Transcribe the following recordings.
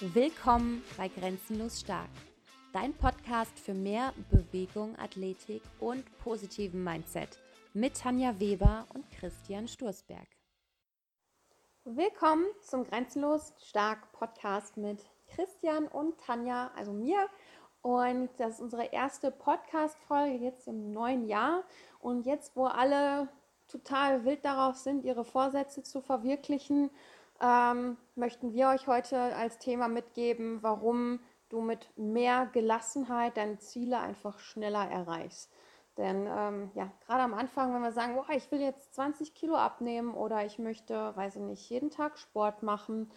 Willkommen bei Grenzenlos Stark, dein Podcast für mehr Bewegung, Athletik und positiven Mindset mit Tanja Weber und Christian Sturzberg. Willkommen zum Grenzenlos Stark Podcast mit Christian und Tanja, also mir. Und das ist unsere erste Podcast-Folge jetzt im neuen Jahr. Und jetzt, wo alle total wild darauf sind, ihre Vorsätze zu verwirklichen, ähm, möchten wir euch heute als Thema mitgeben, warum du mit mehr Gelassenheit deine Ziele einfach schneller erreichst. Denn ähm, ja, gerade am Anfang, wenn wir sagen, boah, ich will jetzt 20 Kilo abnehmen oder ich möchte, weiß ich nicht, jeden Tag Sport machen,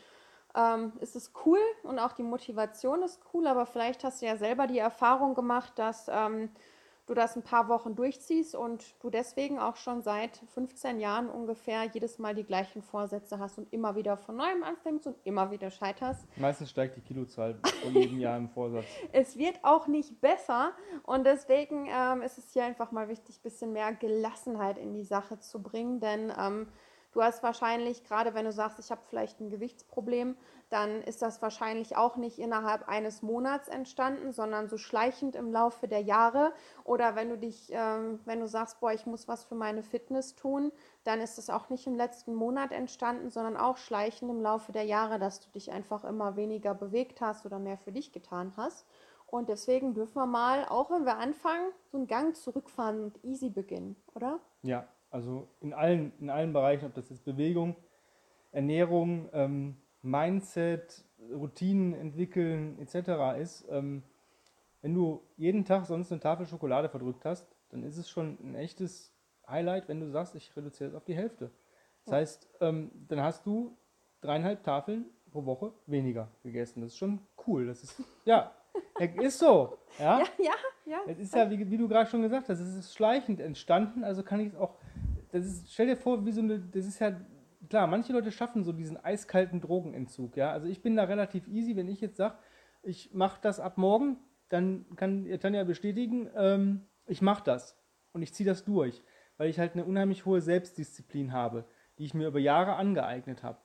ähm, ist es cool und auch die Motivation ist cool, aber vielleicht hast du ja selber die Erfahrung gemacht, dass ähm, du das ein paar Wochen durchziehst und du deswegen auch schon seit 15 Jahren ungefähr jedes Mal die gleichen Vorsätze hast und immer wieder von neuem anfängst und immer wieder scheiterst. Meistens steigt die Kilozahl vor jedem Jahr im Vorsatz. Es wird auch nicht besser und deswegen ähm, ist es hier einfach mal wichtig, ein bisschen mehr Gelassenheit in die Sache zu bringen, denn ähm, Du hast wahrscheinlich, gerade wenn du sagst, ich habe vielleicht ein Gewichtsproblem, dann ist das wahrscheinlich auch nicht innerhalb eines Monats entstanden, sondern so schleichend im Laufe der Jahre. Oder wenn du dich, ähm, wenn du sagst, boah, ich muss was für meine Fitness tun, dann ist es auch nicht im letzten Monat entstanden, sondern auch schleichend im Laufe der Jahre, dass du dich einfach immer weniger bewegt hast oder mehr für dich getan hast. Und deswegen dürfen wir mal, auch wenn wir anfangen, so einen Gang zurückfahren und easy beginnen, oder? Ja, also in allen, in allen Bereichen, ob das jetzt Bewegung, Ernährung, ähm, Mindset, Routinen entwickeln etc. ist. Ähm, wenn du jeden Tag sonst eine Tafel Schokolade verdrückt hast, dann ist es schon ein echtes Highlight, wenn du sagst, ich reduziere es auf die Hälfte. Das heißt, ähm, dann hast du dreieinhalb Tafeln pro Woche weniger gegessen. Das ist schon cool. Das ist, ja, ist so. Ja, ja, ja. ja. Es ist ja, wie, wie du gerade schon gesagt hast, es ist schleichend entstanden, also kann ich es auch das ist, stell dir vor, wie so eine, das ist ja, klar, manche Leute schaffen so diesen eiskalten Drogenentzug, ja. Also ich bin da relativ easy, wenn ich jetzt sage, ich mache das ab morgen, dann kann Tanja bestätigen, ähm, ich mache das und ich ziehe das durch, weil ich halt eine unheimlich hohe Selbstdisziplin habe, die ich mir über Jahre angeeignet habe.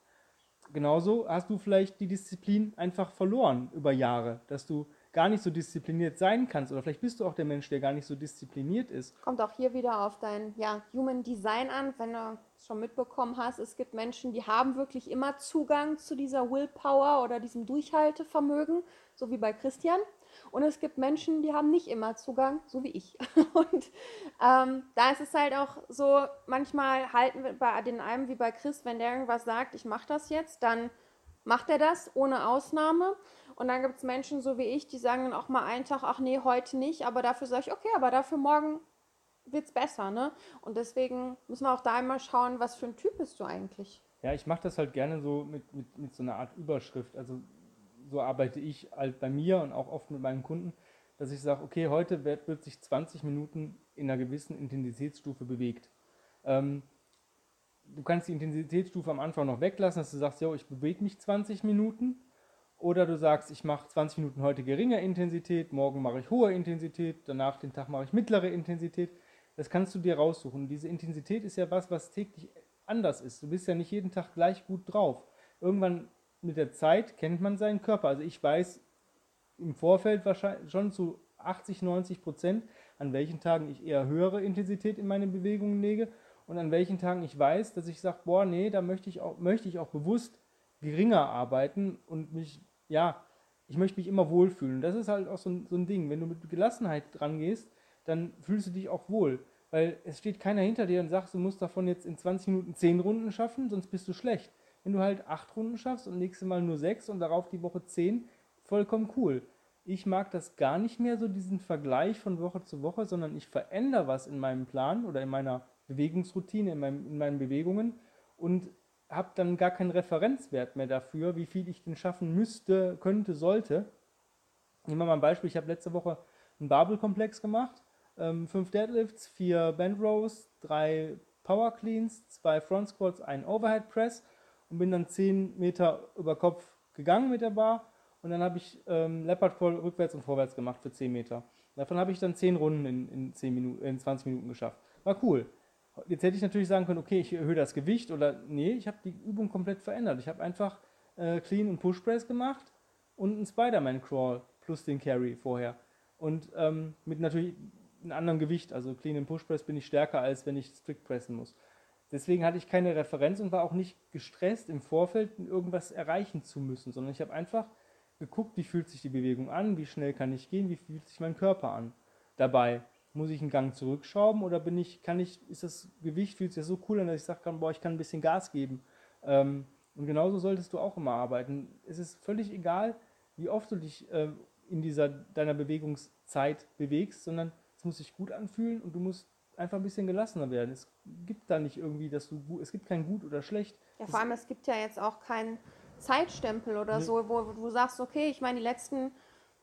Genauso hast du vielleicht die Disziplin einfach verloren über Jahre, dass du gar nicht so diszipliniert sein kannst. Oder vielleicht bist du auch der Mensch, der gar nicht so diszipliniert ist. Kommt auch hier wieder auf dein ja, Human Design an, wenn du es schon mitbekommen hast. Es gibt Menschen, die haben wirklich immer Zugang zu dieser Willpower oder diesem Durchhaltevermögen, so wie bei Christian. Und es gibt Menschen, die haben nicht immer Zugang, so wie ich. Und ähm, da ist es halt auch so, manchmal halten wir bei den einen wie bei Chris, wenn der irgendwas sagt, ich mache das jetzt, dann macht er das ohne Ausnahme. Und dann gibt es Menschen so wie ich, die sagen dann auch mal einen Tag, ach nee, heute nicht, aber dafür sage ich, okay, aber dafür morgen wird es besser, ne? Und deswegen müssen wir auch da einmal schauen, was für ein Typ bist du eigentlich. Ja, ich mache das halt gerne so mit, mit, mit so einer Art Überschrift. Also so arbeite ich halt bei mir und auch oft mit meinen Kunden, dass ich sage, okay, heute wird, wird sich 20 Minuten in einer gewissen Intensitätsstufe bewegt. Ähm, du kannst die Intensitätsstufe am Anfang noch weglassen, dass du sagst, ja, ich bewege mich 20 Minuten oder du sagst, ich mache 20 Minuten heute geringe Intensität, morgen mache ich hohe Intensität, danach den Tag mache ich mittlere Intensität. Das kannst du dir raussuchen. Diese Intensität ist ja was, was täglich anders ist. Du bist ja nicht jeden Tag gleich gut drauf. Irgendwann mit der Zeit kennt man seinen Körper. Also ich weiß im Vorfeld wahrscheinlich schon zu 80, 90 Prozent, an welchen Tagen ich eher höhere Intensität in meine Bewegungen lege und an welchen Tagen ich weiß, dass ich sage, boah, nee, da möchte ich auch, möchte ich auch bewusst geringer arbeiten und mich ja, ich möchte mich immer wohlfühlen. Das ist halt auch so ein, so ein Ding. Wenn du mit Gelassenheit dran gehst, dann fühlst du dich auch wohl. Weil es steht keiner hinter dir und sagt, du musst davon jetzt in 20 Minuten 10 Runden schaffen, sonst bist du schlecht. Wenn du halt 8 Runden schaffst und nächstes Mal nur 6 und darauf die Woche 10, vollkommen cool. Ich mag das gar nicht mehr, so diesen Vergleich von Woche zu Woche, sondern ich verändere was in meinem Plan oder in meiner Bewegungsroutine, in, meinem, in meinen Bewegungen und habe dann gar keinen Referenzwert mehr dafür, wie viel ich denn schaffen müsste, könnte, sollte. Nehmen wir mal ein Beispiel. Ich habe letzte Woche einen Barbell-Komplex gemacht. Ähm, fünf Deadlifts, vier Band Rows, drei Power Cleans, zwei Front Squats, ein Overhead Press und bin dann zehn Meter über Kopf gegangen mit der Bar. Und dann habe ich ähm, Leopard Crawl rückwärts und vorwärts gemacht für 10 Meter. Davon habe ich dann 10 Runden in, in, 10 Minuten, in 20 Minuten geschafft. War cool. Jetzt hätte ich natürlich sagen können, okay, ich erhöhe das Gewicht oder nee, ich habe die Übung komplett verändert. Ich habe einfach äh, Clean und Push Press gemacht, und einen Spider-Man-Crawl plus den Carry vorher. Und ähm, mit natürlich einem anderen Gewicht, also Clean and Push Press bin ich stärker, als wenn ich Strict pressen muss. Deswegen hatte ich keine Referenz und war auch nicht gestresst im Vorfeld, irgendwas erreichen zu müssen, sondern ich habe einfach geguckt, wie fühlt sich die Bewegung an, wie schnell kann ich gehen, wie fühlt sich mein Körper an dabei. Muss ich einen Gang zurückschrauben oder bin ich, kann ich, ist das Gewicht, fühlt sich das so cool an, dass ich sagen kann, boah, ich kann ein bisschen Gas geben. Ähm, und genauso solltest du auch immer arbeiten. Es ist völlig egal, wie oft du dich äh, in dieser deiner Bewegungszeit bewegst, sondern es muss sich gut anfühlen und du musst einfach ein bisschen gelassener werden. Es gibt da nicht irgendwie, dass du es gibt kein gut oder schlecht. Ja, vor allem es gibt ja jetzt auch keinen Zeitstempel oder so, wo, wo du sagst, okay, ich meine die letzten,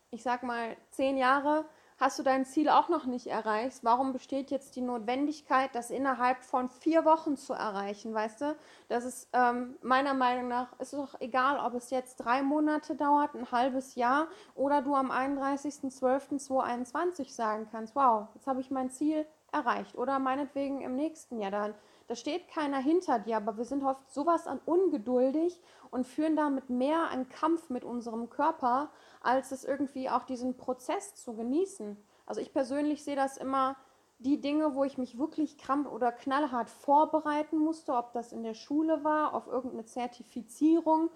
ich sag mal zehn Jahre hast du dein Ziel auch noch nicht erreicht. Warum besteht jetzt die Notwendigkeit, das innerhalb von vier Wochen zu erreichen, weißt du? Das ist ähm, meiner Meinung nach, ist doch egal, ob es jetzt drei Monate dauert, ein halbes Jahr oder du am 31.12.2021 sagen kannst, wow, jetzt habe ich mein Ziel erreicht oder meinetwegen im nächsten Jahr dann. Da steht keiner hinter dir, aber wir sind oft sowas an ungeduldig und führen damit mehr einen Kampf mit unserem Körper, als es irgendwie auch diesen Prozess zu genießen. Also ich persönlich sehe das immer die Dinge, wo ich mich wirklich krampf oder knallhart vorbereiten musste, ob das in der Schule war, auf irgendeine Zertifizierung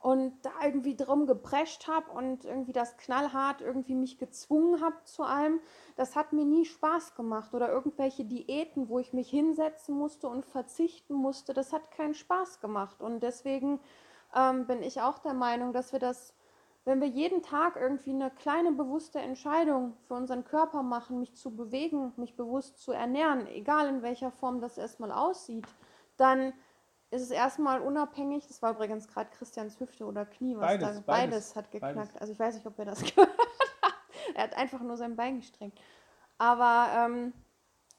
und da irgendwie drum geprescht habe und irgendwie das knallhart irgendwie mich gezwungen habe zu allem, das hat mir nie Spaß gemacht. Oder irgendwelche Diäten, wo ich mich hinsetzen musste und verzichten musste, das hat keinen Spaß gemacht. Und deswegen ähm, bin ich auch der Meinung, dass wir das, wenn wir jeden Tag irgendwie eine kleine bewusste Entscheidung für unseren Körper machen, mich zu bewegen, mich bewusst zu ernähren, egal in welcher Form das erstmal aussieht, dann ist es erstmal unabhängig. Das war übrigens gerade Christians Hüfte oder Knie, was beides, da beides, beides hat geknackt. beides. Also ich weiß nicht, ob ihr das gehört habt. Er hat einfach nur sein Bein gestreckt. Aber ähm,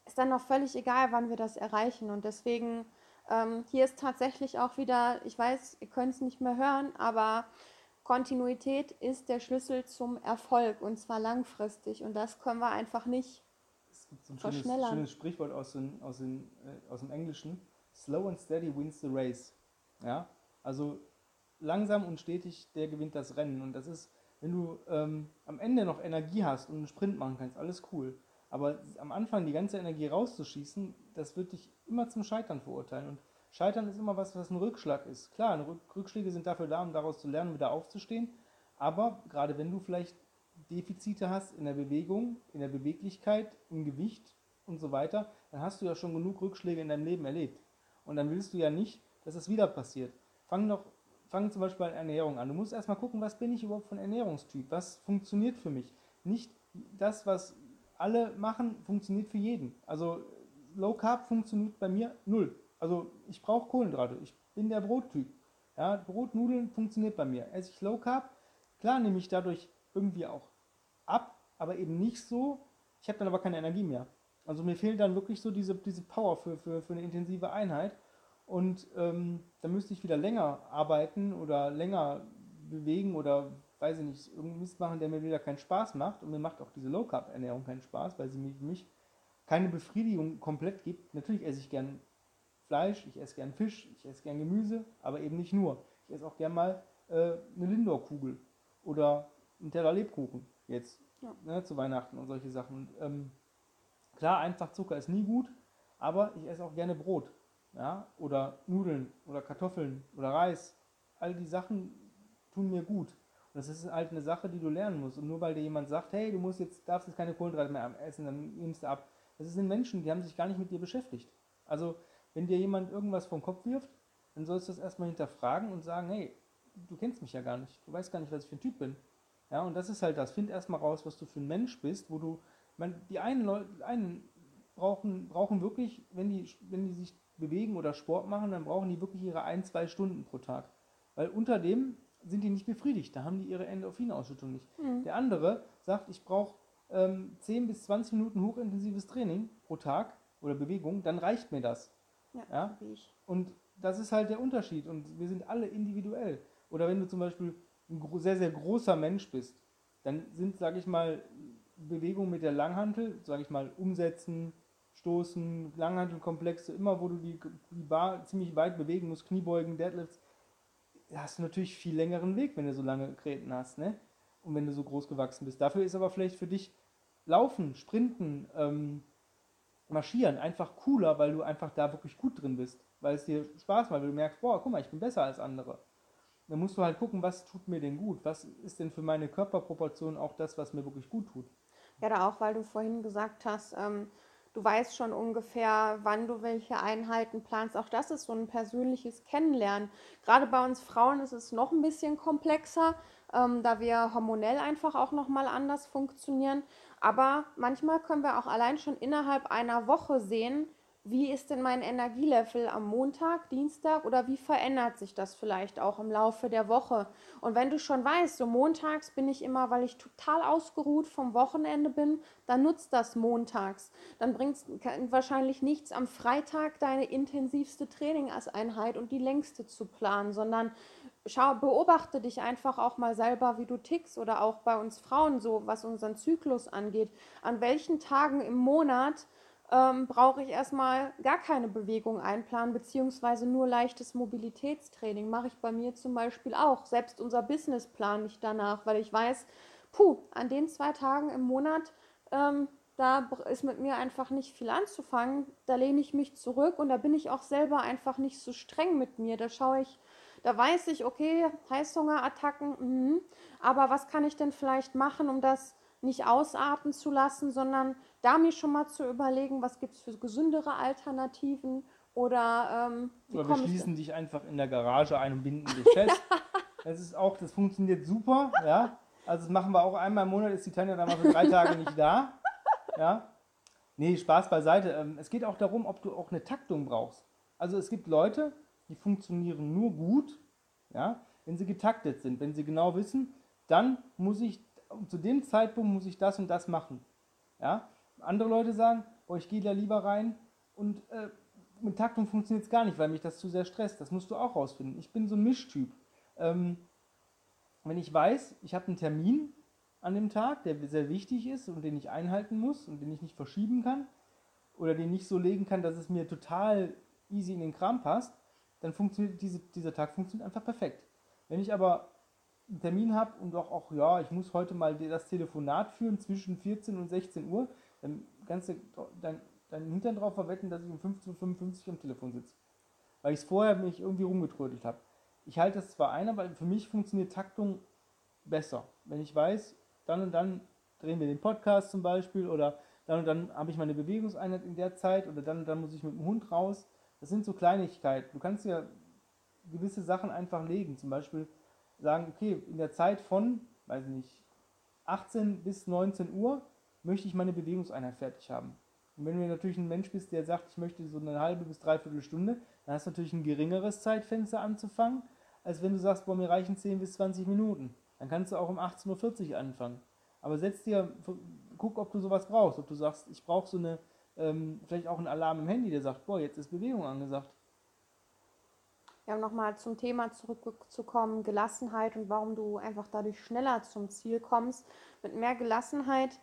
ist dann noch völlig egal, wann wir das erreichen. Und deswegen, ähm, hier ist tatsächlich auch wieder, ich weiß, ihr könnt es nicht mehr hören, aber Kontinuität ist der Schlüssel zum Erfolg und zwar langfristig. Und das können wir einfach nicht. Es gibt so ein schönes, schönes Sprichwort aus, den, aus, den, äh, aus dem Englischen. Slow and steady wins the race. Ja, also langsam und stetig, der gewinnt das Rennen. Und das ist, wenn du ähm, am Ende noch Energie hast und einen Sprint machen kannst, alles cool. Aber am Anfang die ganze Energie rauszuschießen, das wird dich immer zum Scheitern verurteilen. Und Scheitern ist immer was, was ein Rückschlag ist. Klar, Rückschläge sind dafür da, um daraus zu lernen, wieder aufzustehen. Aber gerade wenn du vielleicht Defizite hast in der Bewegung, in der Beweglichkeit, im Gewicht und so weiter, dann hast du ja schon genug Rückschläge in deinem Leben erlebt. Und dann willst du ja nicht, dass es wieder passiert. Fang doch, fang zum Beispiel bei der Ernährung an. Du musst erstmal gucken, was bin ich überhaupt ein Ernährungstyp? Was funktioniert für mich? Nicht das, was alle machen, funktioniert für jeden. Also Low Carb funktioniert bei mir null. Also ich brauche Kohlenhydrate. Ich bin der Brottyp. Ja, Brot, funktioniert bei mir. Esse ich Low Carb, klar nehme ich dadurch irgendwie auch ab, aber eben nicht so. Ich habe dann aber keine Energie mehr. Also mir fehlt dann wirklich so diese, diese Power für, für, für eine intensive Einheit. Und ähm, dann müsste ich wieder länger arbeiten oder länger bewegen oder weiß ich nicht, irgendeinen Mist machen, der mir wieder keinen Spaß macht. Und mir macht auch diese Low Carb Ernährung keinen Spaß, weil sie mir für mich keine Befriedigung komplett gibt. Natürlich esse ich gern Fleisch, ich esse gern Fisch, ich esse gern Gemüse, aber eben nicht nur. Ich esse auch gern mal äh, eine Lindor-Kugel oder einen Teller Lebkuchen jetzt Ja. ne, zu Weihnachten und solche Sachen. Und, ähm, klar, einfach Zucker ist nie gut, aber ich esse auch gerne Brot. Ja? Oder Nudeln oder Kartoffeln oder Reis. All die Sachen tun mir gut. Und das ist halt eine Sache, die du lernen musst. Und nur weil dir jemand sagt, hey, du musst jetzt, darfst jetzt keine Kohlenhydrate mehr essen, dann nimmst du ab. Das sind Menschen, die haben sich gar nicht mit dir beschäftigt. Also, wenn dir jemand irgendwas vom Kopf wirft, dann sollst du das erstmal hinterfragen und sagen, hey, du kennst mich ja gar nicht. Du weißt gar nicht, was ich für ein Typ bin. Ja, und das ist halt das. Find erstmal raus, was du für ein Mensch bist, wo du, man, die einen Leute, einen brauchen, brauchen wirklich, wenn die, wenn die sich bewegen oder Sport machen, dann brauchen die wirklich ihre ein, zwei Stunden pro Tag. Weil unter dem sind die nicht befriedigt. Da haben die ihre Endorphinausschüttung nicht. Mhm. Der andere sagt, ich brauche ähm, 10 bis 20 Minuten hochintensives Training pro Tag oder Bewegung, dann reicht mir das. Ja, Ja? Und das ist halt der Unterschied. Und wir sind alle individuell. Oder wenn du zum Beispiel ein sehr, sehr großer Mensch bist, dann sind, sage ich mal, Bewegungen mit der Langhantel, sage ich mal, umsetzen, stoßen, Langhantelkomplexe, immer wo du die, die Bar ziemlich weit bewegen musst, Kniebeugen, Deadlifts, hast du natürlich viel längeren Weg, wenn du so lange Gräten hast, ne? Und wenn du so groß gewachsen bist. Dafür ist aber vielleicht für dich Laufen, Sprinten, ähm, Marschieren einfach cooler, weil du einfach da wirklich gut drin bist. Weil es dir Spaß macht, weil du merkst, boah, guck mal, ich bin besser als andere. Dann musst du halt gucken, was tut mir denn gut? Was ist denn für meine Körperproportion auch das, was mir wirklich gut tut? Ja, da auch, weil du vorhin gesagt hast, ähm, du weißt schon ungefähr, wann du welche Einheiten planst. Auch das ist so ein persönliches Kennenlernen. Gerade bei uns Frauen ist es noch ein bisschen komplexer, ähm, da wir hormonell einfach auch nochmal anders funktionieren. Aber manchmal können wir auch allein schon innerhalb einer Woche sehen, wie ist denn mein Energielevel am Montag, Dienstag oder wie verändert sich das vielleicht auch im Laufe der Woche? Und wenn du schon weißt, so montags bin ich immer, weil ich total ausgeruht vom Wochenende bin, dann nutzt das montags. Dann bringt es wahrscheinlich nichts am Freitag deine intensivste Trainingseinheit und die längste zu planen, sondern schau, beobachte dich einfach auch mal selber, wie du tickst oder auch bei uns Frauen so, was unseren Zyklus angeht. An welchen Tagen im Monat ähm, brauche ich erstmal gar keine Bewegung einplanen, beziehungsweise nur leichtes Mobilitätstraining. Mache ich bei mir zum Beispiel auch. Selbst unser Business plane ich danach, weil ich weiß, puh, an den zwei Tagen im Monat, ähm, da ist mit mir einfach nicht viel anzufangen. Da lehne ich mich zurück und da bin ich auch selber einfach nicht so streng mit mir. Da schaue ich, da weiß ich, okay, Heißhungerattacken, mh, aber was kann ich denn vielleicht machen, um das nicht ausarten zu lassen, sondern da mir schon mal zu überlegen, was gibt es für gesündere Alternativen oder ähm, oder wir schließen dich einfach in der Garage ein und binden dich fest. das ist auch, das funktioniert super, ja. Also das machen wir auch einmal im Monat, ist die Tanja dann mal für drei Tage nicht da. Ja. Nee, Spaß beiseite. Ähm, es geht auch darum, ob du auch eine Taktung brauchst. Also es gibt Leute, die funktionieren nur gut, ja, wenn sie getaktet sind, wenn sie genau wissen, dann muss ich zu dem Zeitpunkt muss ich das und das machen. Ja? Andere Leute sagen, oh, ich gehe da lieber rein und äh, mit Taktung funktioniert es gar nicht, weil mich das zu sehr stresst. Das musst du auch rausfinden. Ich bin so ein Mischtyp. Ähm, wenn ich weiß, ich habe einen Termin an dem Tag, der sehr wichtig ist und den ich einhalten muss und den ich nicht verschieben kann oder den nicht so legen kann, dass es mir total easy in den Kram passt, dann funktioniert diese, dieser Tag funktioniert einfach perfekt. Wenn ich aber einen Termin habe und auch, auch, ja, ich muss heute mal das Telefonat führen zwischen 14 und 16 Uhr, dann kannst du dein, dein Hintern drauf verwetten, dass ich um 15.55 Uhr am Telefon sitze. Weil ich es vorher mich irgendwie rumgetrödelt habe. Ich halte das zwar ein, aber für mich funktioniert Taktung besser. Wenn ich weiß, dann und dann drehen wir den Podcast zum Beispiel oder dann und dann habe ich meine Bewegungseinheit in der Zeit oder dann und dann muss ich mit dem Hund raus. Das sind so Kleinigkeiten. Du kannst ja gewisse Sachen einfach legen. Zum Beispiel sagen, okay, in der Zeit von, weiß nicht, 18 bis 19 Uhr möchte ich meine Bewegungseinheit fertig haben. Und wenn du natürlich ein Mensch bist, der sagt, ich möchte so eine halbe bis dreiviertel Stunde, dann hast du natürlich ein geringeres Zeitfenster anzufangen, als wenn du sagst, boah, mir reichen 10 bis 20 Minuten. Dann kannst du auch um 18.40 Uhr anfangen. Aber setz dir, guck, ob du sowas brauchst. Ob du sagst, ich brauche so eine, ähm, vielleicht auch einen Alarm im Handy, der sagt, boah, jetzt ist Bewegung angesagt. Ja, um nochmal zum Thema zurückzukommen, Gelassenheit und warum du einfach dadurch schneller zum Ziel kommst. Mit mehr Gelassenheit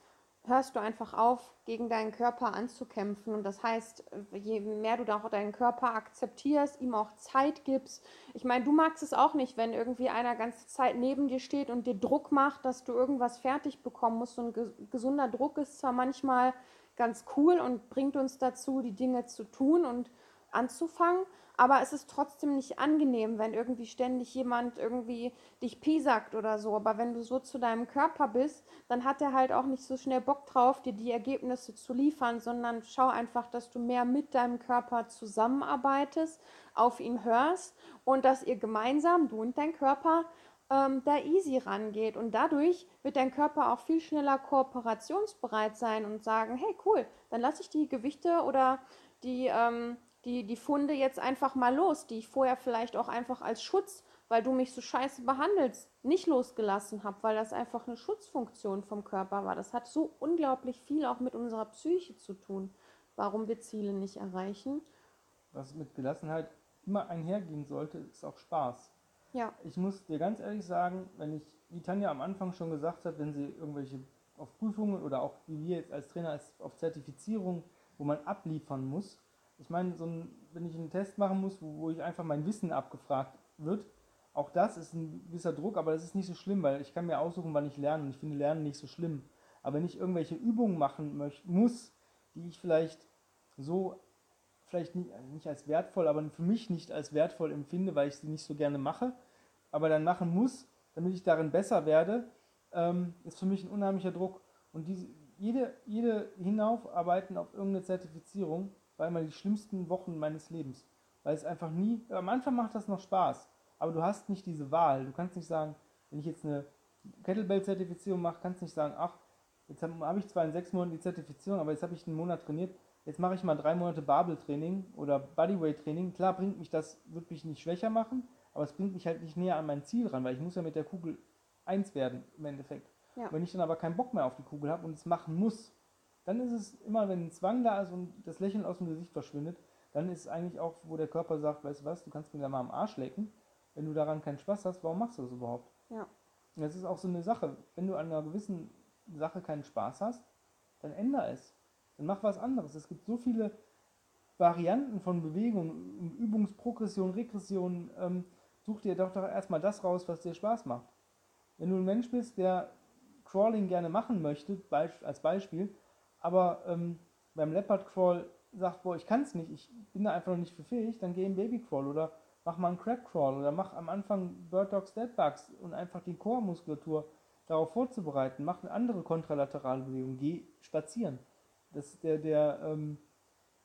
hörst du einfach auf, gegen deinen Körper anzukämpfen. Und das heißt, je mehr du auch deinen Körper akzeptierst, ihm auch Zeit gibst. Ich meine, du magst es auch nicht, wenn irgendwie einer ganze Zeit neben dir steht und dir Druck macht, dass du irgendwas fertig bekommen musst. Und gesunder Druck ist zwar manchmal ganz cool und bringt uns dazu, die Dinge zu tun und anzufangen, aber es ist trotzdem nicht angenehm, wenn irgendwie ständig jemand irgendwie dich piesackt oder so. Aber wenn du so zu deinem Körper bist, dann hat er halt auch nicht so schnell Bock drauf, dir die Ergebnisse zu liefern, sondern schau einfach, dass du mehr mit deinem Körper zusammenarbeitest, auf ihn hörst und dass ihr gemeinsam, du und dein Körper, ähm, da easy rangeht. Und dadurch wird dein Körper auch viel schneller kooperationsbereit sein und sagen, hey cool, dann lasse ich die Gewichte oder die... Ähm, die, die Funde jetzt einfach mal los, die ich vorher vielleicht auch einfach als Schutz, weil du mich so scheiße behandelst, nicht losgelassen habe, weil das einfach eine Schutzfunktion vom Körper war. Das hat so unglaublich viel auch mit unserer Psyche zu tun, warum wir Ziele nicht erreichen. Was mit Gelassenheit immer einhergehen sollte, ist auch Spaß. Ja. Ich muss dir ganz ehrlich sagen, wenn ich, wie Tanja am Anfang schon gesagt hat, wenn sie irgendwelche auf Prüfungen oder auch wie wir jetzt als Trainer als auf Zertifizierung, wo man abliefern muss, ich meine, so ein, wenn ich einen Test machen muss, wo, wo ich einfach mein Wissen abgefragt wird, Auch das ist ein gewisser Druck, aber das ist nicht so schlimm, weil ich kann mir aussuchen, wann ich lerne und ich finde Lernen nicht so schlimm. Aber wenn ich irgendwelche Übungen machen möchte, muss, die ich vielleicht so, vielleicht nicht, also nicht als wertvoll, aber für mich nicht als wertvoll empfinde, weil ich sie nicht so gerne mache, aber dann machen muss, damit ich darin besser werde, ähm, ist für mich ein unheimlicher Druck. Und diese, jede, jede Hinaufarbeiten auf irgendeine Zertifizierung war immer die schlimmsten Wochen meines Lebens. Weil es einfach nie, am Anfang macht das noch Spaß, aber du hast nicht diese Wahl. Du kannst nicht sagen, wenn ich jetzt eine Kettlebell-Zertifizierung mache, kannst du nicht sagen, ach, jetzt habe hab ich zwar in sechs Monaten die Zertifizierung, aber jetzt habe ich einen Monat trainiert, jetzt mache ich mal drei Monate Babel-Training oder Bodyweight-Training. Klar bringt mich das wirklich nicht schwächer machen, aber es bringt mich halt nicht näher an mein Ziel ran, weil ich muss ja mit der Kugel eins werden im Endeffekt. Ja. Wenn ich dann aber keinen Bock mehr auf die Kugel habe und es machen muss, dann ist es immer, wenn ein Zwang da ist und das Lächeln aus dem Gesicht verschwindet, dann ist es eigentlich auch, wo der Körper sagt, weißt du was, du kannst mir da mal am Arsch lecken. Wenn du daran keinen Spaß hast, warum machst du das überhaupt? Ja. Und das ist auch so eine Sache. Wenn du an einer gewissen Sache keinen Spaß hast, dann ändere es. Dann mach was anderes. Es gibt so viele Varianten von Bewegung, Übungsprogression, Regression. Ähm, such dir doch, doch erstmal das raus, was dir Spaß macht. Wenn du ein Mensch bist, der Crawling gerne machen möchte, als Beispiel, aber ähm, beim Leopard Crawl sagt, boah, ich kann es nicht, ich bin da einfach noch nicht für fähig, dann geh im Baby Crawl oder mach mal einen Crab Crawl oder mach am Anfang Bird Dogs Dead Bugs und einfach die Core-Muskulatur darauf vorzubereiten, mach eine andere kontralaterale Bewegung, geh spazieren. Das ist der, der, ähm,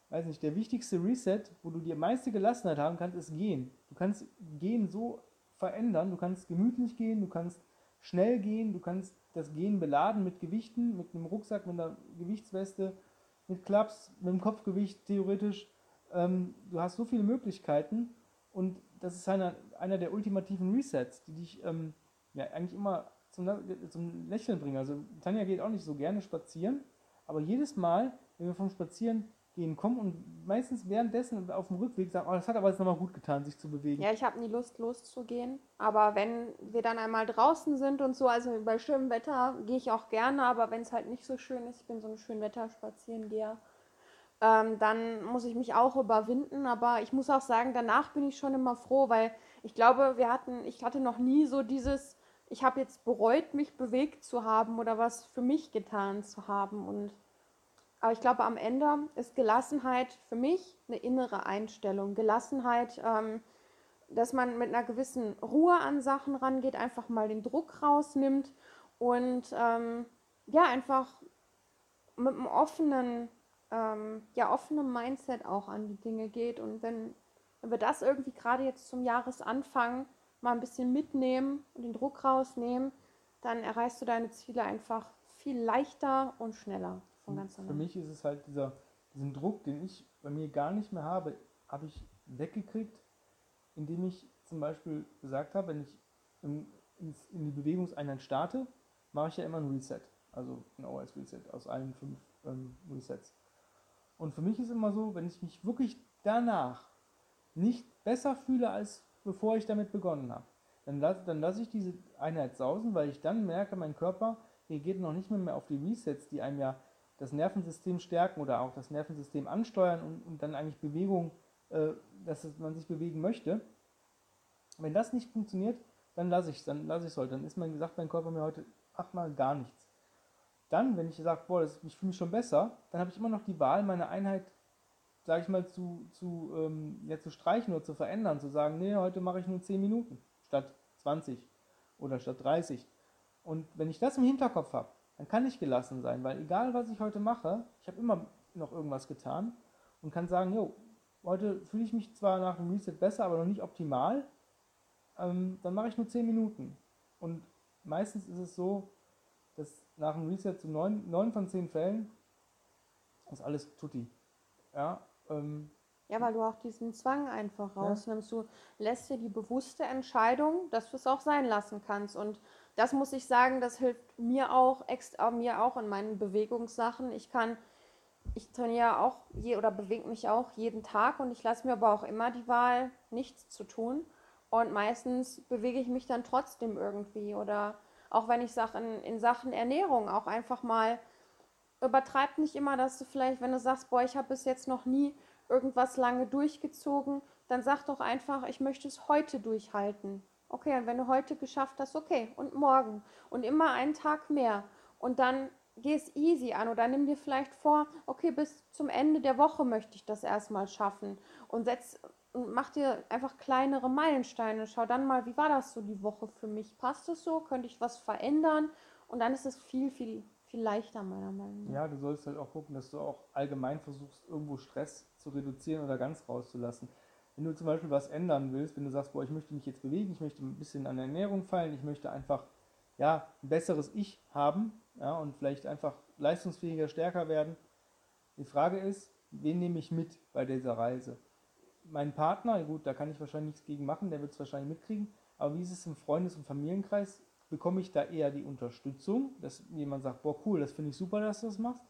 weiß nicht, der wichtigste Reset, wo du die meiste Gelassenheit haben kannst, ist gehen. Du kannst gehen so verändern, du kannst gemütlich gehen, du kannst schnell gehen, du kannst das Gehen beladen mit Gewichten, mit einem Rucksack, mit einer Gewichtsweste, mit Klaps, mit dem Kopfgewicht theoretisch. Ähm, du hast so viele Möglichkeiten und das ist einer, einer der ultimativen Resets, die dich ähm, ja eigentlich immer zum, zum Lächeln bringen. Also Tanja geht auch nicht so gerne spazieren, aber jedes Mal, wenn wir vom Spazieren gehen kommen und meistens währenddessen auf dem Rückweg sagen, oh, das hat aber jetzt nochmal gut getan, sich zu bewegen. Ja, ich habe nie Lust loszugehen, aber wenn wir dann einmal draußen sind und so, also bei schönem Wetter gehe ich auch gerne, aber wenn es halt nicht so schön ist, ich bin so ein schön Wetter Spazierengeher, ähm, dann muss ich mich auch überwinden, aber ich muss auch sagen, danach bin ich schon immer froh, weil ich glaube, wir hatten, ich hatte noch nie so dieses, ich habe jetzt bereut, mich bewegt zu haben oder was für mich getan zu haben. Und aber ich glaube, am Ende ist Gelassenheit für mich eine innere Einstellung. Gelassenheit, ähm, dass man mit einer gewissen Ruhe an Sachen rangeht, einfach mal den Druck rausnimmt und ähm, ja, einfach mit einem offenen, ähm, ja, offenen Mindset auch an die Dinge geht. Und wenn, wenn wir das irgendwie gerade jetzt zum Jahresanfang mal ein bisschen mitnehmen und den Druck rausnehmen, dann erreichst du deine Ziele einfach viel leichter und schneller von ganz Für mich ist es halt dieser, diesen Druck, den ich bei mir gar nicht mehr habe, habe ich weggekriegt, indem ich zum Beispiel gesagt habe, wenn ich in, in, die Bewegungseinheit starte, mache ich ja immer ein Reset. Also ein OS-Reset aus allen fünf ähm, Resets. Und für mich ist immer so, wenn ich mich wirklich danach nicht besser fühle, als bevor ich damit begonnen habe, dann lasse dann lass ich diese Einheit sausen, weil ich dann merke, mein Körper reagiert noch nicht mehr, mehr auf die Resets, die einem ja das Nervensystem stärken oder auch das Nervensystem ansteuern und, und dann eigentlich Bewegung, äh, dass man sich bewegen möchte. Wenn das nicht funktioniert, dann lasse ich es, dann lasse ich es heute. Dann ist mein, sagt mein Körper mir heute achtmal gar nichts. Dann, wenn ich sage, boah, das, ich fühle mich schon besser, dann habe ich immer noch die Wahl, meine Einheit, sage ich mal, zu, zu, ähm, ja, zu streichen oder zu verändern, zu sagen, nee, heute mache ich nur 10 Minuten statt 20 oder statt 30. Und wenn ich das im Hinterkopf habe, dann kann ich gelassen sein, weil egal was ich heute mache, ich habe immer noch irgendwas getan und kann sagen, jo, heute fühle ich mich zwar nach dem Reset besser, aber noch nicht optimal, ähm, dann mache ich nur 10 Minuten. Und meistens ist es so, dass nach dem Reset zu 9, 9 von 10 Fällen ist alles tutti. Ja, ähm, ja, weil du auch diesen Zwang einfach rausnimmst. Ja. Du lässt dir die bewusste Entscheidung, dass du es auch sein lassen kannst. Und das muss ich sagen, das hilft mir auch, extra mir auch in meinen Bewegungssachen. Ich kann, ich trainiere auch je, oder bewege mich auch jeden Tag und ich lasse mir aber auch immer die Wahl, nichts zu tun. Und meistens bewege ich mich dann trotzdem irgendwie. Oder auch wenn ich Sachen in Sachen Ernährung auch einfach mal übertreibt nicht immer, dass du vielleicht, wenn du sagst, boah, ich habe bis jetzt noch nie irgendwas lange durchgezogen, dann sag doch einfach, ich möchte es heute durchhalten. okay, und wenn du heute geschafft hast, okay, und morgen und immer einen Tag mehr und dann geh es easy an oder nimm dir vielleicht vor, okay, bis zum Ende der Woche möchte ich das erstmal schaffen und setz mach dir einfach kleinere Meilensteine. Schau dann mal, wie war das so die Woche für mich? Passt es so? Könnte ich was verändern? Und dann ist es viel, viel, viel leichter, meiner Meinung nach. Ja, du sollst halt auch gucken, dass du auch allgemein versuchst, irgendwo Stress zu reduzieren oder ganz rauszulassen. Wenn du zum Beispiel was ändern willst, wenn du sagst, boah, ich möchte mich jetzt bewegen, ich möchte ein bisschen an der Ernährung fallen, ich möchte einfach ja, ein besseres Ich haben ja, und vielleicht einfach leistungsfähiger, stärker werden. Die Frage ist, wen nehme ich mit bei dieser Reise? Mein Partner, gut, da kann ich wahrscheinlich nichts gegen machen, der wird es wahrscheinlich mitkriegen, aber wie ist es im Freundes- und Familienkreis? Bekomme ich da eher die Unterstützung, dass jemand sagt, boah, cool, das finde ich super, dass du das machst?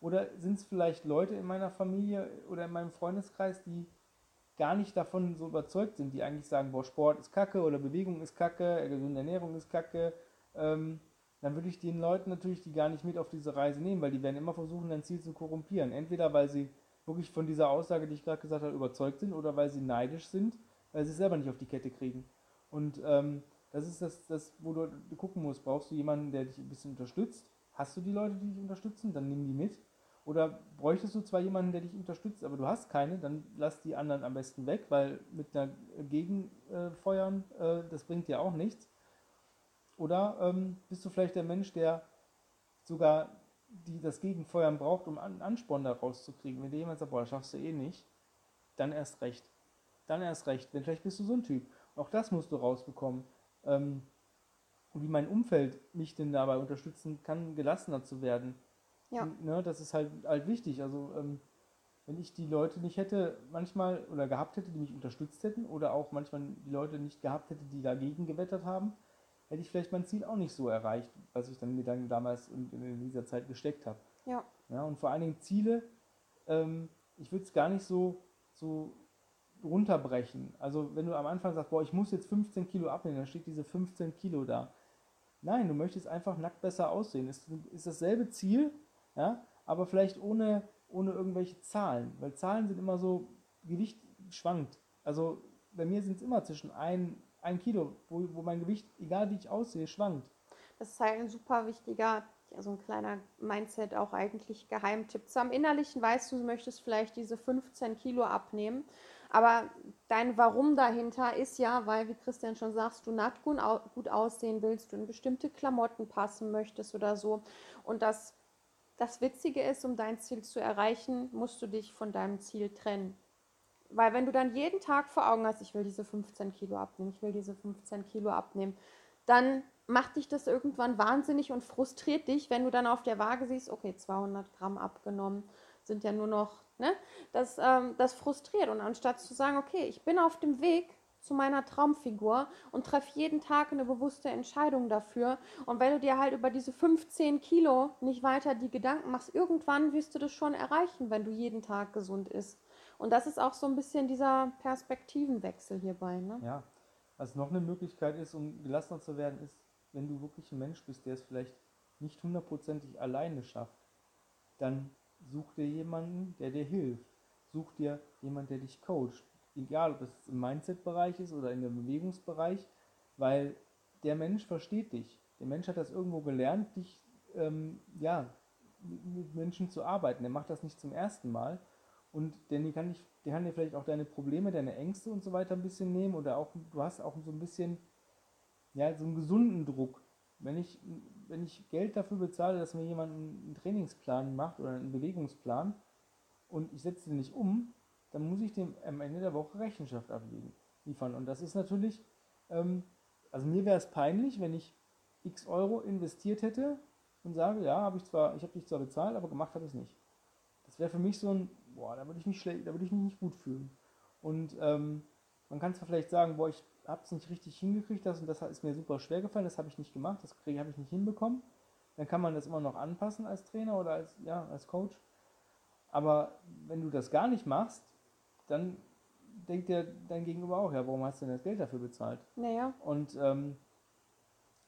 Oder sind es vielleicht Leute in meiner Familie oder in meinem Freundeskreis, die gar nicht davon so überzeugt sind, die eigentlich sagen, boah, Sport ist kacke oder Bewegung ist kacke, gesunde Ernährung ist kacke, ähm, dann würde ich den Leuten natürlich die gar nicht mit auf diese Reise nehmen, weil die werden immer versuchen, dein Ziel zu korrumpieren. Entweder weil sie wirklich von dieser Aussage, die ich gerade gesagt habe, überzeugt sind oder weil sie neidisch sind, weil sie es selber nicht auf die Kette kriegen. Und ähm, das ist das, das, wo du gucken musst, brauchst du jemanden, der dich ein bisschen unterstützt? Hast du die Leute, die dich unterstützen? Dann nimm die mit. Oder bräuchtest du zwar jemanden, der dich unterstützt, aber du hast keine, dann lass die anderen am besten weg, weil mit einer Gegenfeuern, äh, das bringt dir auch nichts. Oder ähm, bist du vielleicht der Mensch, der sogar die das Gegenfeuern braucht, um einen Ansporn da rauszukriegen? Wenn dir jemand sagt, boah, das schaffst du eh nicht, dann erst recht. Dann erst recht. Denn vielleicht bist du so ein Typ. Auch das musst du rausbekommen. Ähm, wie mein Umfeld mich denn dabei unterstützen kann, gelassener zu werden. Ja. Ne, das ist halt, halt wichtig. Also ähm, wenn ich die Leute nicht hätte, manchmal oder gehabt hätte, die mich unterstützt hätten, oder auch manchmal die Leute nicht gehabt hätte, die dagegen gewettert haben, hätte ich vielleicht mein Ziel auch nicht so erreicht, was ich dann mir dann damals in, in dieser Zeit gesteckt habe. Ja. ja. Und vor allen Dingen Ziele, ähm, ich würde es gar nicht so, so runterbrechen. Also wenn du am Anfang sagst, boah, ich muss jetzt 15 Kilo abnehmen, dann steht diese 15 Kilo da. Nein, du möchtest einfach nackt besser aussehen. Es ist dasselbe Ziel, ja, aber vielleicht ohne, ohne irgendwelche Zahlen. Weil Zahlen sind immer so, Gewicht schwankt. Also bei mir sind es immer zwischen ein ein Kilo, wo, wo mein Gewicht, egal wie ich aussehe, schwankt. Das ist halt ein super wichtiger, ja, so ein kleiner Mindset, auch eigentlich Geheimtipp. Zu am Innerlichen weißt du, du möchtest vielleicht diese 15 Kilo abnehmen, aber dein Warum dahinter ist ja, weil, wie Christian schon sagst, du nackt gut, aussehen willst, du in bestimmte Klamotten passen möchtest oder so. Und das, das Witzige ist, um dein Ziel zu erreichen, musst du dich von deinem Ziel trennen. Weil wenn du dann jeden Tag vor Augen hast, ich will diese 15 Kilo abnehmen, ich will diese 15 Kilo abnehmen, dann macht dich das irgendwann wahnsinnig und frustriert dich, wenn du dann auf der Waage siehst, okay, 200 Gramm abgenommen, sind ja nur noch, ne? Das, ähm, das frustriert. Und anstatt zu sagen, okay, ich bin auf dem Weg zu meiner Traumfigur und treffe jeden Tag eine bewusste Entscheidung dafür. Und wenn du dir halt über diese 15 Kilo nicht weiter die Gedanken machst, irgendwann wirst du das schon erreichen, wenn du jeden Tag gesund isst. Und das ist auch so ein bisschen dieser Perspektivenwechsel hierbei. Ne? Ja, was noch eine Möglichkeit ist, um gelassener zu werden, ist, wenn du wirklich ein Mensch bist, der es vielleicht nicht hundertprozentig alleine schafft, dann such dir jemanden, der dir hilft. Such dir jemanden, der dich coacht. Egal, ob es im Mindset-Bereich ist oder in dem Bewegungsbereich, weil der Mensch versteht dich. Der Mensch hat das irgendwo gelernt, dich ähm, ja, mit Menschen zu arbeiten. Er macht das nicht zum ersten Mal und die kann, ich, die kann dir vielleicht auch deine Probleme, deine Ängste und so weiter ein bisschen nehmen oder auch, du hast auch so ein bisschen, ja, so einen gesunden Druck. Wenn ich, wenn ich Geld dafür bezahle, dass mir jemand einen Trainingsplan macht oder einen Bewegungsplan und ich setze den nicht um, dann muss ich dem am Ende der Woche Rechenschaft ablegen, liefern. Und das ist natürlich, ähm, also mir wäre es peinlich, wenn ich x Euro investiert hätte und sage, ja, habe ich ich habe dich zwar bezahlt, aber gemacht habe ich es nicht. Das wäre für mich so ein, boah, da würde ich mich schlecht, da würde ich mich nicht gut fühlen. Und ähm, man kann zwar vielleicht sagen, boah, ich habe es nicht richtig hingekriegt, das und das ist mir super schwer gefallen, das habe ich nicht gemacht, das habe ich nicht hinbekommen. Dann kann man das immer noch anpassen als Trainer oder als, ja, als Coach. Aber wenn du das gar nicht machst, dann denkt der dein Gegenüber auch, ja, warum hast du denn das Geld dafür bezahlt? Naja. Und ähm,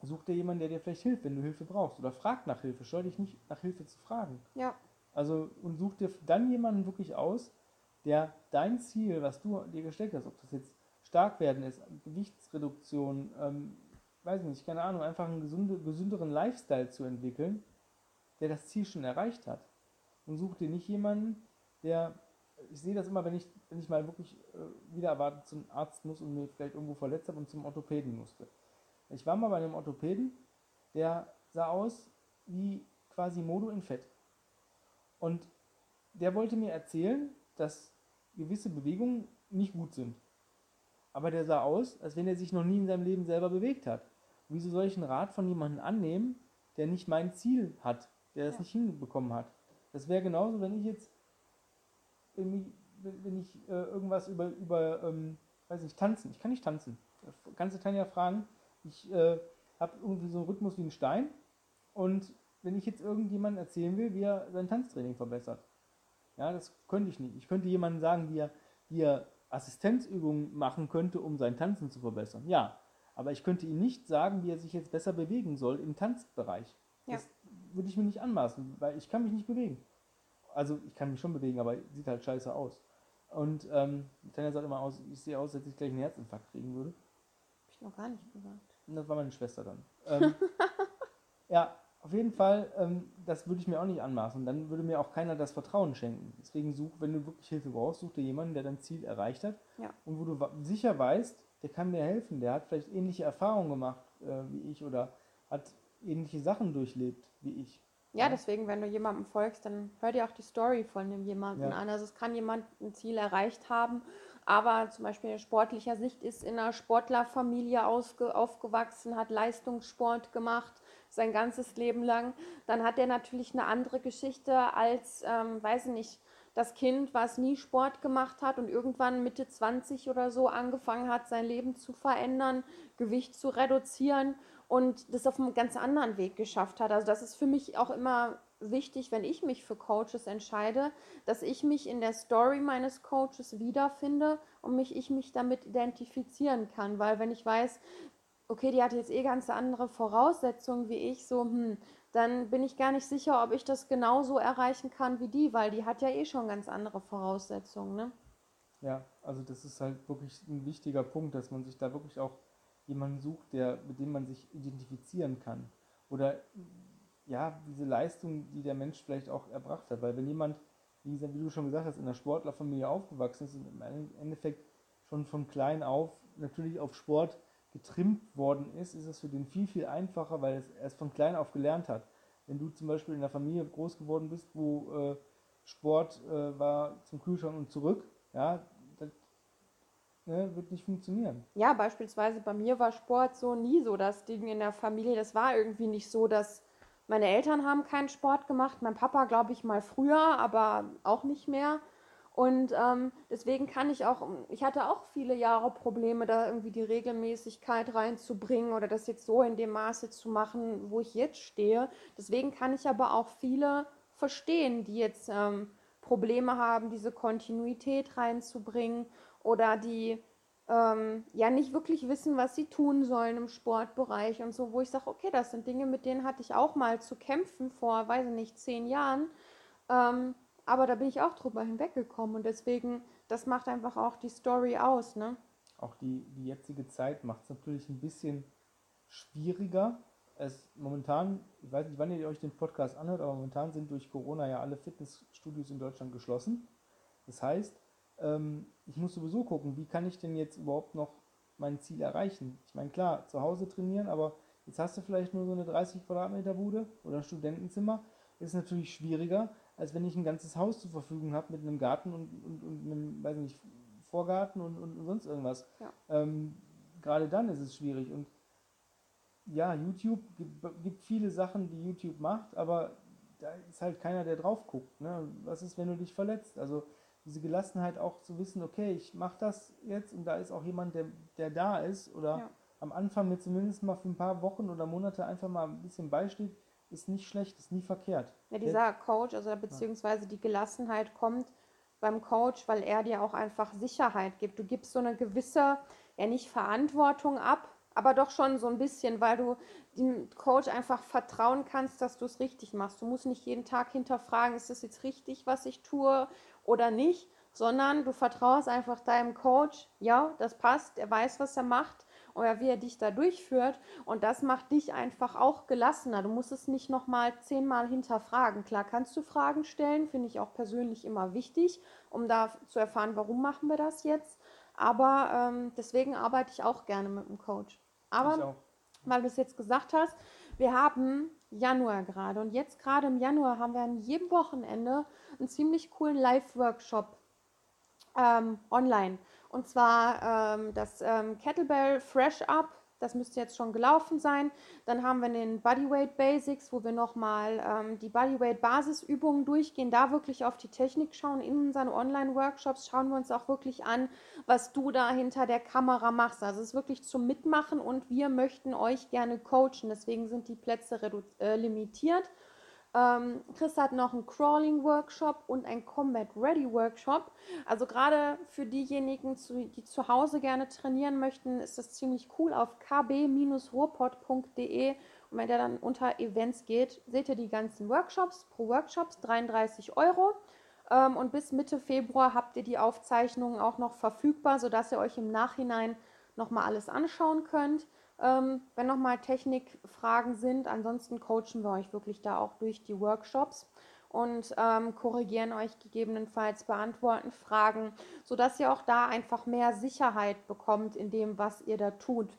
such dir jemanden, der dir vielleicht hilft, wenn du Hilfe brauchst. Oder frag nach Hilfe. Scheu dich nicht, nach Hilfe zu fragen. Ja. Also und such dir dann jemanden wirklich aus, der dein Ziel, was du dir gesteckt hast, ob das jetzt stark werden ist, Gewichtsreduktion, ähm, weiß nicht, keine Ahnung, einfach einen gesunde, gesünderen Lifestyle zu entwickeln, der das Ziel schon erreicht hat. Und such dir nicht jemanden, der, ich sehe das immer, wenn ich, wenn ich mal wirklich äh, wieder erwartet zum Arzt muss und mir vielleicht irgendwo verletzt habe und zum Orthopäden musste. Ich war mal bei einem Orthopäden, der sah aus wie quasi Modo in Fett. Und der wollte mir erzählen, dass gewisse Bewegungen nicht gut sind. Aber der sah aus, als wenn er sich noch nie in seinem Leben selber bewegt hat. Wieso soll ich einen Rat von jemandem annehmen, der nicht mein Ziel hat, der das ja. nicht hinbekommen hat? Das wäre genauso, wenn ich jetzt, wenn ich, äh, irgendwas über, über ähm, weiß nicht, tanzen. Ich kann nicht tanzen. Kannst du Tanja fragen? Ich äh, habe irgendwie so einen Rhythmus wie ein Stein. Und wenn ich jetzt irgendjemandem erzählen will, wie er sein Tanztraining verbessert, ja, das könnte ich nicht. Ich könnte jemandem sagen, wie er, wie er Assistenzübungen machen könnte, um sein Tanzen zu verbessern. Ja, aber ich könnte ihm nicht sagen, wie er sich jetzt besser bewegen soll im Tanzbereich. Ja. Das würde ich mir nicht anmaßen, weil ich kann mich nicht bewegen. Also ich kann mich schon bewegen, aber sieht halt scheiße aus. Und ähm, Tanja sagt immer aus, ich sehe aus, als ich gleich einen Herzinfarkt kriegen würde. Hab ich noch gar nicht gesagt. Das war meine Schwester dann. Ähm, ja, auf jeden Fall, ähm, das würde ich mir auch nicht anmaßen. Dann würde mir auch keiner das Vertrauen schenken. Deswegen such, wenn du wirklich Hilfe brauchst, such dir jemanden, der dein Ziel erreicht hat ja. und wo du sicher weißt, der kann mir helfen. Der hat vielleicht ähnliche Erfahrungen gemacht äh, wie ich oder hat ähnliche Sachen durchlebt wie ich. Ja, deswegen, wenn du jemandem folgst, dann hör dir auch die Story von dem jemanden ja. an. Also es kann jemand ein Ziel erreicht haben, aber zum Beispiel in sportlicher Sicht ist in einer Sportlerfamilie aufgewachsen, hat Leistungssport gemacht, sein ganzes Leben lang, dann hat er natürlich eine andere Geschichte als, ähm, weiß ich nicht, das Kind, was nie Sport gemacht hat und irgendwann Mitte 20 oder so angefangen hat, sein Leben zu verändern, Gewicht zu reduzieren und das auf einem ganz anderen Weg geschafft hat. Also das ist für mich auch immer wichtig, wenn ich mich für Coaches entscheide, dass ich mich in der Story meines Coaches wiederfinde und mich, ich mich damit identifizieren kann. Weil wenn ich weiß, okay, die hat jetzt eh ganz andere Voraussetzungen wie ich, so, hm, dann bin ich gar nicht sicher, ob ich das genauso erreichen kann wie die, weil die hat ja eh schon ganz andere Voraussetzungen, ne? Ja, also das ist halt wirklich ein wichtiger Punkt, dass man sich da wirklich auch jemanden sucht, der, mit dem man sich identifizieren kann. Oder ja, diese Leistung, die der Mensch vielleicht auch erbracht hat. Weil wenn jemand, wie, wie du schon gesagt hast, in einer Sportlerfamilie aufgewachsen ist und im Endeffekt schon von klein auf natürlich auf Sport getrimmt worden ist, ist es für den viel, viel einfacher, weil er es von klein auf gelernt hat. Wenn du zum Beispiel in einer Familie groß geworden bist, wo äh, Sport äh, war zum Kühlschrank und zurück, ja, das ne, wird nicht funktionieren. Ja, beispielsweise bei mir war Sport so nie so das Ding in der Familie. Das war irgendwie nicht so, dass meine Eltern haben keinen Sport gemacht, mein Papa glaube ich mal früher, aber auch nicht mehr. Und ähm, deswegen kann ich auch, ich hatte auch viele Jahre Probleme, da irgendwie die Regelmäßigkeit reinzubringen oder das jetzt so in dem Maße zu machen, wo ich jetzt stehe. Deswegen kann ich aber auch viele verstehen, die jetzt ähm, Probleme haben, diese Kontinuität reinzubringen oder die ähm, ja nicht wirklich wissen, was sie tun sollen im Sportbereich und so, wo ich sage, okay, das sind Dinge, mit denen hatte ich auch mal zu kämpfen vor, weiß ich nicht, zehn Jahren. Aber da bin ich auch drüber hinweggekommen und deswegen, das macht einfach auch die Story aus, ne? Auch die, die jetzige Zeit macht es natürlich ein bisschen schwieriger. Es momentan, ich weiß nicht, wann ihr euch den Podcast anhört, aber momentan sind durch Corona ja alle Fitnessstudios in Deutschland geschlossen. Das heißt, ähm, ich muss sowieso gucken, wie kann ich denn jetzt überhaupt noch mein Ziel erreichen? Ich meine, klar, zu Hause trainieren, aber jetzt hast du vielleicht nur so eine 30 Quadratmeter Bude oder ein Studentenzimmer. Ist natürlich schwieriger, als wenn ich ein ganzes Haus zur Verfügung habe mit einem Garten und, und, und einem, weiß nicht, Vorgarten und, und, sonst irgendwas. Ja. Ähm, Gerade dann ist es schwierig. Und ja, YouTube gibt, gibt, viele Sachen, die YouTube macht, aber da ist halt keiner, der drauf guckt. Ne? Was ist, wenn du dich verletzt? Also diese Gelassenheit auch zu wissen, okay, ich mache das jetzt und da ist auch jemand, der, der da ist oder ja. am Anfang mir zumindest mal für ein paar Wochen oder Monate einfach mal ein bisschen beisteht, ist nicht schlecht, ist nie verkehrt. Ja, dieser Coach, also beziehungsweise die Gelassenheit kommt beim Coach, weil er dir auch einfach Sicherheit gibt. Du gibst so eine gewisse, ja nicht Verantwortung ab, aber doch schon so ein bisschen, weil du dem Coach einfach vertrauen kannst, dass du es richtig machst. Du musst nicht jeden Tag hinterfragen, ist das jetzt richtig, was ich tue oder nicht, sondern du vertraust einfach deinem Coach, ja, das passt, er weiß, was er macht oder wie er dich da durchführt. Und das macht dich einfach auch gelassener. Du musst es nicht nochmal zehnmal hinterfragen. Klar kannst du Fragen stellen, finde ich auch persönlich immer wichtig, um da zu erfahren, warum machen wir das jetzt. Aber ähm, deswegen arbeite ich auch gerne mit dem Coach. Aber weil du es jetzt gesagt hast, wir haben Januar gerade und jetzt gerade im Januar haben wir an jedem Wochenende einen ziemlich coolen Live-Workshop ähm, online. Und zwar ähm, das ähm, Kettlebell Fresh Up, das müsste jetzt schon gelaufen sein. Dann haben wir den Bodyweight Basics, wo wir nochmal ähm, die Bodyweight Basisübungen durchgehen, da wirklich auf die Technik schauen. In unseren Online-Workshops schauen wir uns auch wirklich an, was du da hinter der Kamera machst. Also es ist wirklich zum Mitmachen und wir möchten euch gerne coachen. Deswegen sind die Plätze äh, limitiert. Ähm, Chris hat noch einen Crawling-Workshop und einen Combat-Ready-Workshop. Also gerade für diejenigen, die zu Hause gerne trainieren möchten, ist das ziemlich cool. Auf kb-ruhrpott.de und wenn ihr dann unter Events geht, seht ihr die ganzen Workshops. Pro Workshops 33 Euro. Ähm, und bis Mitte Februar habt ihr die Aufzeichnungen auch noch verfügbar, sodass ihr euch im Nachhinein nochmal alles anschauen könnt ähm, wenn nochmal Technikfragen sind. Ansonsten coachen wir euch wirklich da auch durch die Workshops und ähm, korrigieren euch gegebenenfalls, beantworten Fragen, sodass ihr auch da einfach mehr Sicherheit bekommt in dem, was ihr da tut.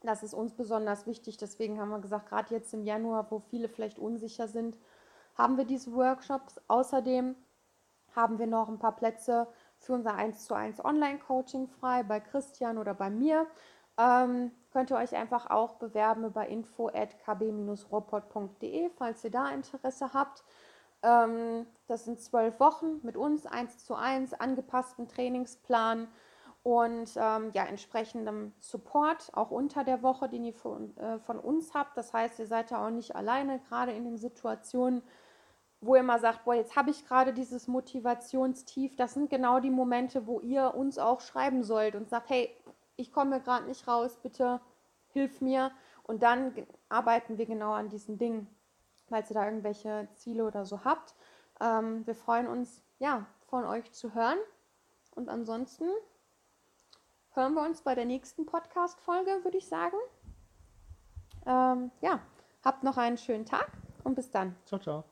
Das ist uns besonders wichtig. Deswegen haben wir gesagt, gerade jetzt im Januar, wo viele vielleicht unsicher sind, haben wir diese Workshops. Außerdem haben wir noch ein paar Plätze für unser 1 zu 1 Online-Coaching frei bei Christian oder bei mir. Ähm, könnt ihr euch einfach auch bewerben über info at kb-robot.de, falls ihr da Interesse habt. Ähm, das sind zwölf Wochen mit uns, eins zu eins, angepassten Trainingsplan und ähm, ja, entsprechendem Support auch unter der Woche, den ihr von, äh, von uns habt. Das heißt, ihr seid ja auch nicht alleine, gerade in den Situationen, wo ihr mal sagt, boah, jetzt habe ich gerade dieses Motivationstief. Das sind genau die Momente, wo ihr uns auch schreiben sollt und sagt, hey, ich komme gerade nicht raus, bitte hilf mir. Und dann arbeiten wir genau an diesen Dingen, falls ihr da irgendwelche Ziele oder so habt. Ähm, wir freuen uns, ja, von euch zu hören. Und ansonsten hören wir uns bei der nächsten Podcast-Folge, würde ich sagen. Ähm, ja, habt noch einen schönen Tag und bis dann. Ciao, ciao.